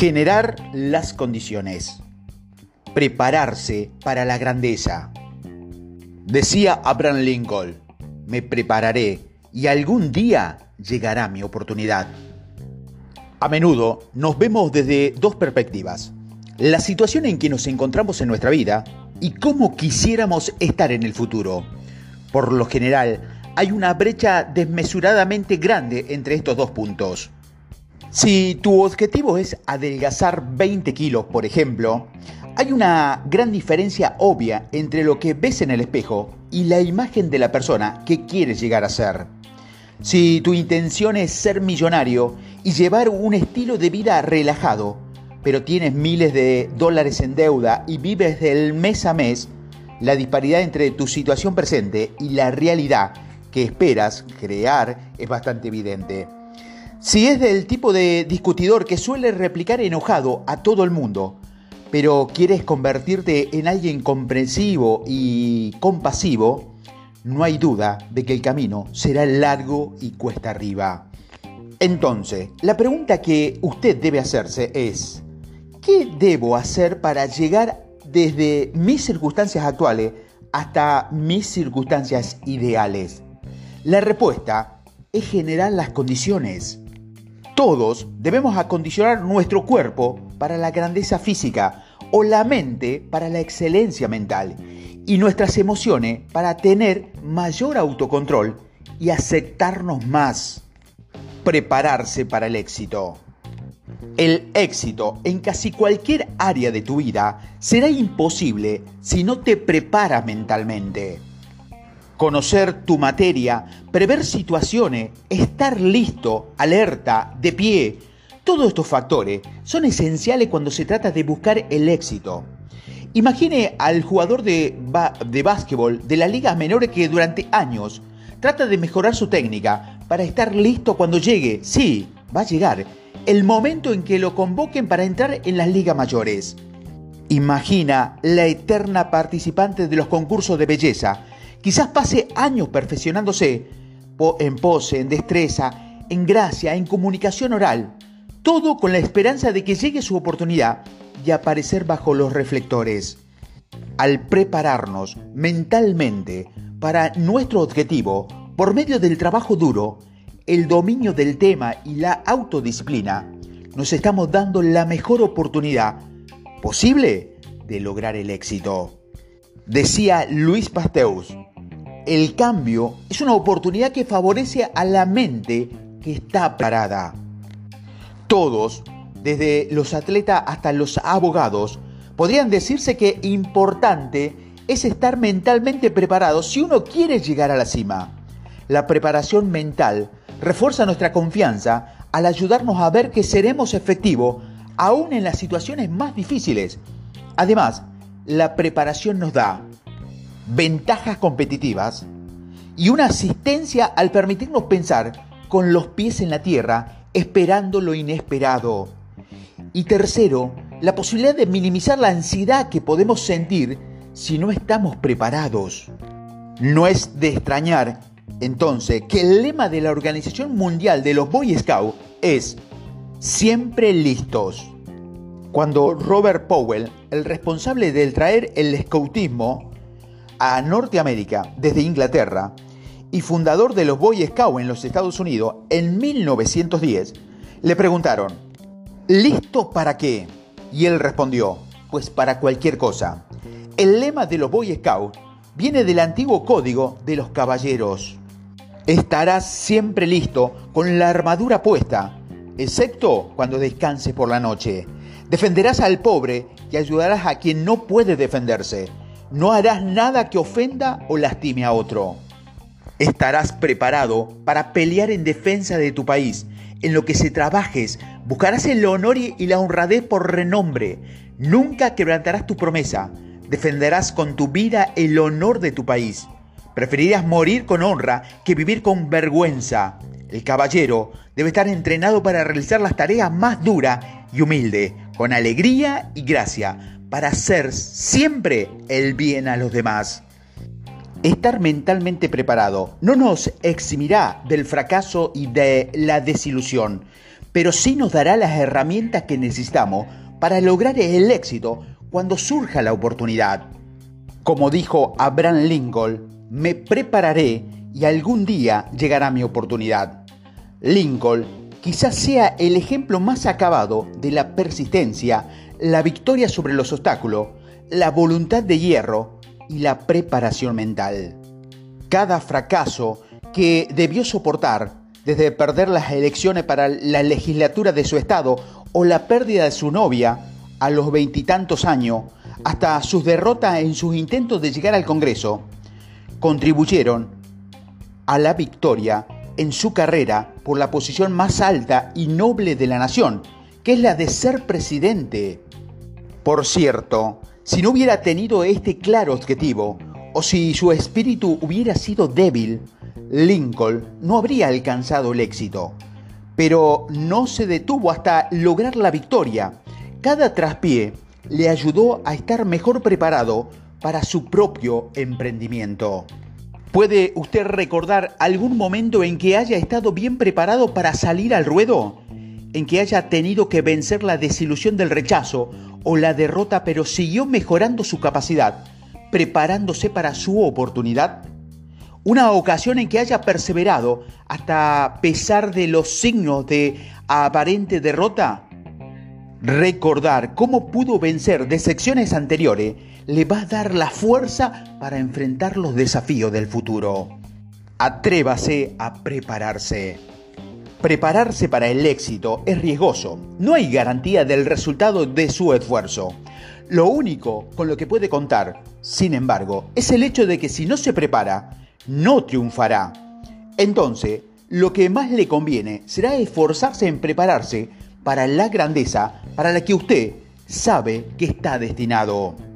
Generar las condiciones. Prepararse para la grandeza. Decía Abraham Lincoln, me prepararé y algún día llegará mi oportunidad. A menudo nos vemos desde dos perspectivas. La situación en que nos encontramos en nuestra vida y cómo quisiéramos estar en el futuro. Por lo general, hay una brecha desmesuradamente grande entre estos dos puntos. Si tu objetivo es adelgazar 20 kilos, por ejemplo, hay una gran diferencia obvia entre lo que ves en el espejo y la imagen de la persona que quieres llegar a ser. Si tu intención es ser millonario y llevar un estilo de vida relajado, pero tienes miles de dólares en deuda y vives del mes a mes, la disparidad entre tu situación presente y la realidad que esperas crear es bastante evidente. Si es del tipo de discutidor que suele replicar enojado a todo el mundo, pero quieres convertirte en alguien comprensivo y compasivo, no hay duda de que el camino será largo y cuesta arriba. Entonces, la pregunta que usted debe hacerse es, ¿qué debo hacer para llegar desde mis circunstancias actuales hasta mis circunstancias ideales? La respuesta es generar las condiciones. Todos debemos acondicionar nuestro cuerpo para la grandeza física o la mente para la excelencia mental y nuestras emociones para tener mayor autocontrol y aceptarnos más. Prepararse para el éxito. El éxito en casi cualquier área de tu vida será imposible si no te preparas mentalmente conocer tu materia, prever situaciones, estar listo, alerta, de pie. Todos estos factores son esenciales cuando se trata de buscar el éxito. Imagine al jugador de, de básquetbol de la liga menores que durante años trata de mejorar su técnica para estar listo cuando llegue, sí, va a llegar, el momento en que lo convoquen para entrar en las ligas mayores. Imagina la eterna participante de los concursos de belleza Quizás pase años perfeccionándose en pose, en destreza, en gracia, en comunicación oral, todo con la esperanza de que llegue su oportunidad y aparecer bajo los reflectores. Al prepararnos mentalmente para nuestro objetivo, por medio del trabajo duro, el dominio del tema y la autodisciplina, nos estamos dando la mejor oportunidad posible de lograr el éxito. Decía Luis Pasteus, el cambio es una oportunidad que favorece a la mente que está parada. Todos, desde los atletas hasta los abogados, podrían decirse que importante es estar mentalmente preparado si uno quiere llegar a la cima. La preparación mental refuerza nuestra confianza al ayudarnos a ver que seremos efectivos aún en las situaciones más difíciles. Además, la preparación nos da ventajas competitivas y una asistencia al permitirnos pensar con los pies en la tierra, esperando lo inesperado. Y tercero, la posibilidad de minimizar la ansiedad que podemos sentir si no estamos preparados. No es de extrañar, entonces, que el lema de la Organización Mundial de los Boy Scouts es siempre listos. Cuando Robert Powell, el responsable del traer el scoutismo a Norteamérica desde Inglaterra y fundador de los Boy Scouts en los Estados Unidos en 1910, le preguntaron, ¿listo para qué? Y él respondió, pues para cualquier cosa. El lema de los Boy Scouts viene del antiguo código de los caballeros. Estarás siempre listo con la armadura puesta, excepto cuando descanses por la noche. Defenderás al pobre y ayudarás a quien no puede defenderse no harás nada que ofenda o lastime a otro. Estarás preparado para pelear en defensa de tu país. En lo que se trabajes, buscarás el honor y la honradez por renombre. Nunca quebrantarás tu promesa. Defenderás con tu vida el honor de tu país. Preferirás morir con honra que vivir con vergüenza. El caballero debe estar entrenado para realizar las tareas más duras y humilde, con alegría y gracia, para hacer siempre el bien a los demás. Estar mentalmente preparado no nos eximirá del fracaso y de la desilusión, pero sí nos dará las herramientas que necesitamos para lograr el éxito cuando surja la oportunidad. Como dijo Abraham Lincoln, me prepararé y algún día llegará mi oportunidad. Lincoln quizás sea el ejemplo más acabado de la persistencia, la victoria sobre los obstáculos, la voluntad de hierro y la preparación mental. Cada fracaso que debió soportar, desde perder las elecciones para la legislatura de su estado o la pérdida de su novia a los veintitantos años, hasta sus derrotas en sus intentos de llegar al Congreso, contribuyeron a la victoria en su carrera por la posición más alta y noble de la nación, que es la de ser presidente. Por cierto, si no hubiera tenido este claro objetivo, o si su espíritu hubiera sido débil, Lincoln no habría alcanzado el éxito. Pero no se detuvo hasta lograr la victoria. Cada traspié le ayudó a estar mejor preparado para su propio emprendimiento. ¿Puede usted recordar algún momento en que haya estado bien preparado para salir al ruedo? ¿En que haya tenido que vencer la desilusión del rechazo o la derrota pero siguió mejorando su capacidad, preparándose para su oportunidad? Una ocasión en que haya perseverado hasta pesar de los signos de aparente derrota? Recordar cómo pudo vencer de secciones anteriores le va a dar la fuerza para enfrentar los desafíos del futuro. Atrévase a prepararse. Prepararse para el éxito es riesgoso. No hay garantía del resultado de su esfuerzo. Lo único con lo que puede contar, sin embargo, es el hecho de que si no se prepara, no triunfará. Entonces, lo que más le conviene será esforzarse en prepararse para la grandeza para la que usted sabe que está destinado.